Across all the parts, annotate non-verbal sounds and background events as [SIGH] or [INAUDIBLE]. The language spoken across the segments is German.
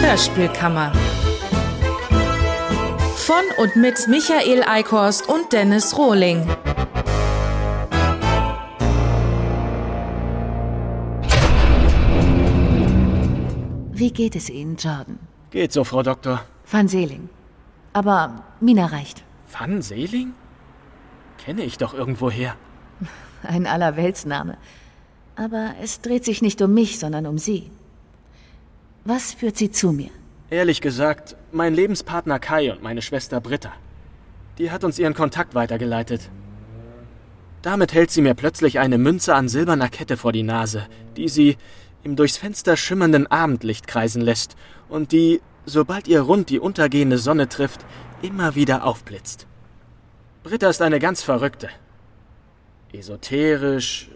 Hörspielkammer. Von und mit Michael Eickhorst und Dennis Rohling. Wie geht es Ihnen, Jordan? Geht so, Frau Doktor. Van Seeling. Aber Mina reicht. Van Seeling? Kenne ich doch irgendwoher. [LAUGHS] Ein Allerweltsname. Aber es dreht sich nicht um mich, sondern um Sie. Was führt Sie zu mir? Ehrlich gesagt, mein Lebenspartner Kai und meine Schwester Britta. Die hat uns ihren Kontakt weitergeleitet. Damit hält sie mir plötzlich eine Münze an silberner Kette vor die Nase, die sie im durchs Fenster schimmernden Abendlicht kreisen lässt und die, sobald ihr Rund die untergehende Sonne trifft, immer wieder aufblitzt. Britta ist eine ganz verrückte. Esoterisch,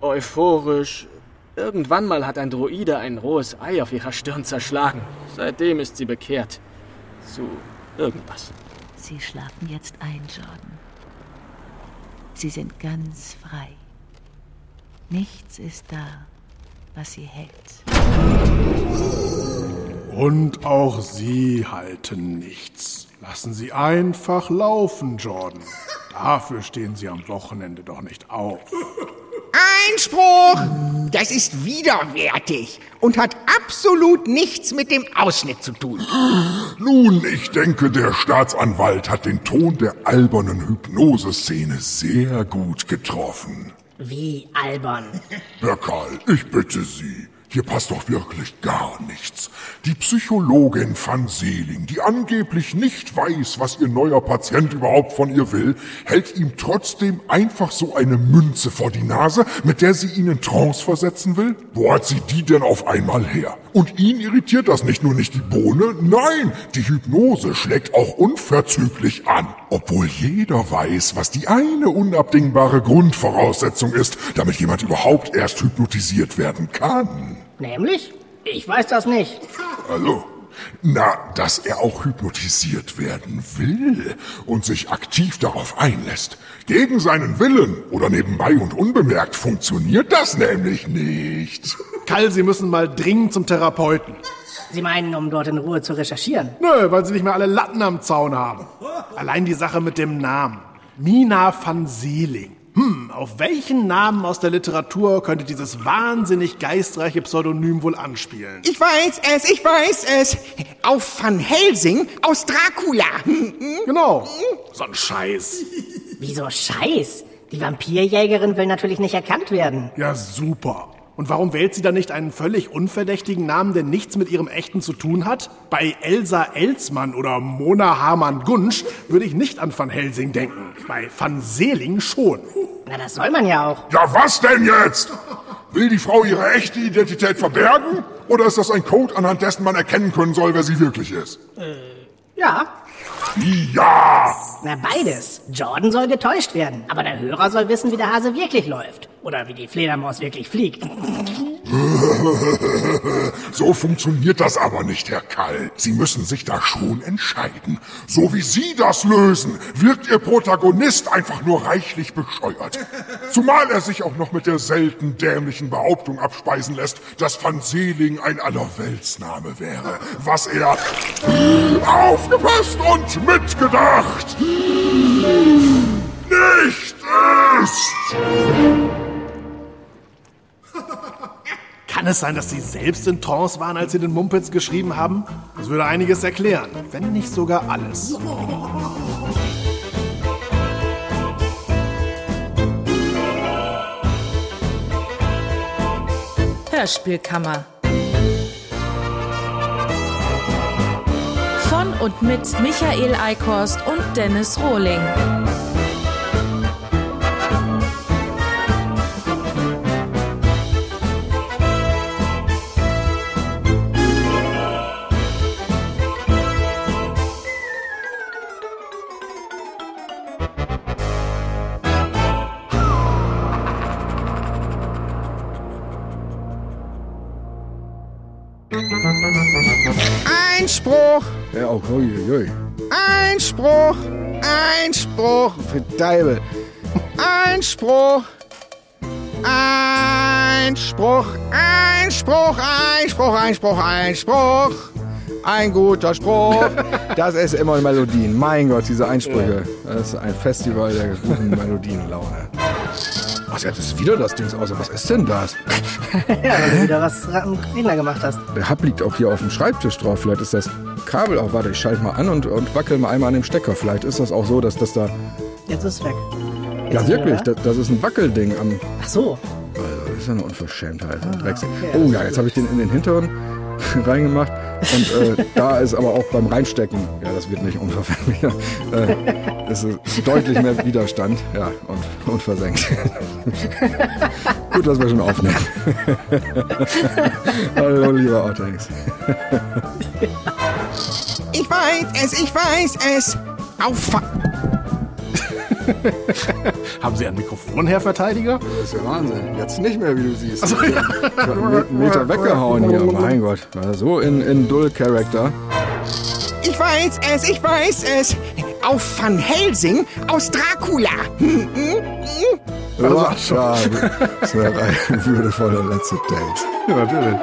euphorisch. Irgendwann mal hat ein Druide ein rohes Ei auf ihrer Stirn zerschlagen. Seitdem ist sie bekehrt. Zu irgendwas. Sie schlafen jetzt ein, Jordan. Sie sind ganz frei. Nichts ist da, was sie hält. Und auch Sie halten nichts. Lassen Sie einfach laufen, Jordan. Dafür stehen Sie am Wochenende doch nicht auf. Einspruch! Das ist widerwärtig und hat absolut nichts mit dem Ausschnitt zu tun. Nun, ich denke, der Staatsanwalt hat den Ton der albernen Hypnoseszene sehr gut getroffen. Wie albern. Herr Karl, ich bitte Sie. Hier passt doch wirklich gar nichts. Die Psychologin van Seeling, die angeblich nicht weiß, was ihr neuer Patient überhaupt von ihr will, hält ihm trotzdem einfach so eine Münze vor die Nase, mit der sie ihn in Trance versetzen will? Wo hat sie die denn auf einmal her? Und ihn irritiert das nicht nur nicht die Bohne, nein, die Hypnose schlägt auch unverzüglich an. Obwohl jeder weiß, was die eine unabdingbare Grundvoraussetzung ist, damit jemand überhaupt erst hypnotisiert werden kann. Nämlich? Ich weiß das nicht. Also, na, dass er auch hypnotisiert werden will und sich aktiv darauf einlässt. Gegen seinen Willen oder nebenbei und unbemerkt funktioniert das nämlich nicht. Kall, Sie müssen mal dringend zum Therapeuten. Sie meinen, um dort in Ruhe zu recherchieren? Nö, weil Sie nicht mehr alle Latten am Zaun haben. Allein die Sache mit dem Namen. Mina van Seeling. Hm, auf welchen Namen aus der Literatur könnte dieses wahnsinnig geistreiche Pseudonym wohl anspielen? Ich weiß es, ich weiß es. Auf Van Helsing aus Dracula. Hm, hm. Genau. So ein Scheiß. Wieso Scheiß? Die Vampirjägerin will natürlich nicht erkannt werden. Ja, super. Und warum wählt sie dann nicht einen völlig unverdächtigen Namen, der nichts mit ihrem echten zu tun hat? Bei Elsa Elsmann oder Mona Hamann-Gunsch würde ich nicht an Van Helsing denken. Bei Van Seeling schon. Na, das soll man ja auch. Ja, was denn jetzt? Will die Frau ihre echte Identität verbergen? Oder ist das ein Code, anhand dessen man erkennen können soll, wer sie wirklich ist? Ja. Ja! Na, beides. Jordan soll getäuscht werden, aber der Hörer soll wissen, wie der Hase wirklich läuft. Oder wie die Fledermaus wirklich fliegt. [LAUGHS] So funktioniert das aber nicht, Herr Kall. Sie müssen sich da schon entscheiden. So wie Sie das lösen, wirkt Ihr Protagonist einfach nur reichlich bescheuert. Zumal er sich auch noch mit der selten dämlichen Behauptung abspeisen lässt, dass Van Seeling ein Allerweltsname wäre. Was er aufgepasst und mitgedacht nicht ist. Kann es sein, dass Sie selbst in Trance waren, als Sie den Mumpitz geschrieben haben? Das würde einiges erklären, wenn nicht sogar alles. Hörspielkammer. Von und mit Michael Eickhorst und Dennis Rohling. Einspruch! Ja, oh, oh, auch, oi, oi. Einspruch! Einspruch! Verdeibel! Einspruch! Einspruch! Einspruch! Einspruch! Einspruch! Einspruch! Ein guter Spruch! [LAUGHS] Das ist immer Melodien. Mein Gott, diese Einsprüche. Das ist ein Festival der guten Melodienlaune. Ach, jetzt ist wieder das Ding aus. Was ist denn das? [LAUGHS] Ja, weil du wieder was am Rechner gemacht hast. Der Hub liegt auch hier auf dem Schreibtisch drauf. Vielleicht ist das Kabel auch. Warte, ich schalte mal an und, und wackel mal einmal an dem Stecker. Vielleicht ist das auch so, dass das da. Jetzt ist es weg. Jetzt Ja, wirklich. Das, das ist ein Wackelding am. Ach so. Also, das ist ja eine Unverschämtheit. Drecksack. okay, oh ja, jetzt habe ich den in den hinteren [LAUGHS] reingemacht. Und äh, da ist aber auch beim Reinstecken, ja, das wird nicht unverfänglich, äh, ist deutlich mehr Widerstand, ja, und, und versenkt. [LAUGHS] Gut, dass wir schon aufnehmen. [LAUGHS] Hallo, lieber Ottex. Ich weiß es, ich weiß es! Auf! [LAUGHS] Haben Sie ein Mikrofon, Herr Verteidiger? Das ist ja Wahnsinn. Jetzt nicht mehr, wie du siehst. Also, ja. einen Meter weggehauen hier, mein Gott. So in, in Dull-Character. Ich weiß es, ich weiß es! Auf Van Helsing aus Dracula! Hm, hm, hm. Ja, ja, das wäre ein würdevoller letzter Date. Ja, [LAUGHS] natürlich.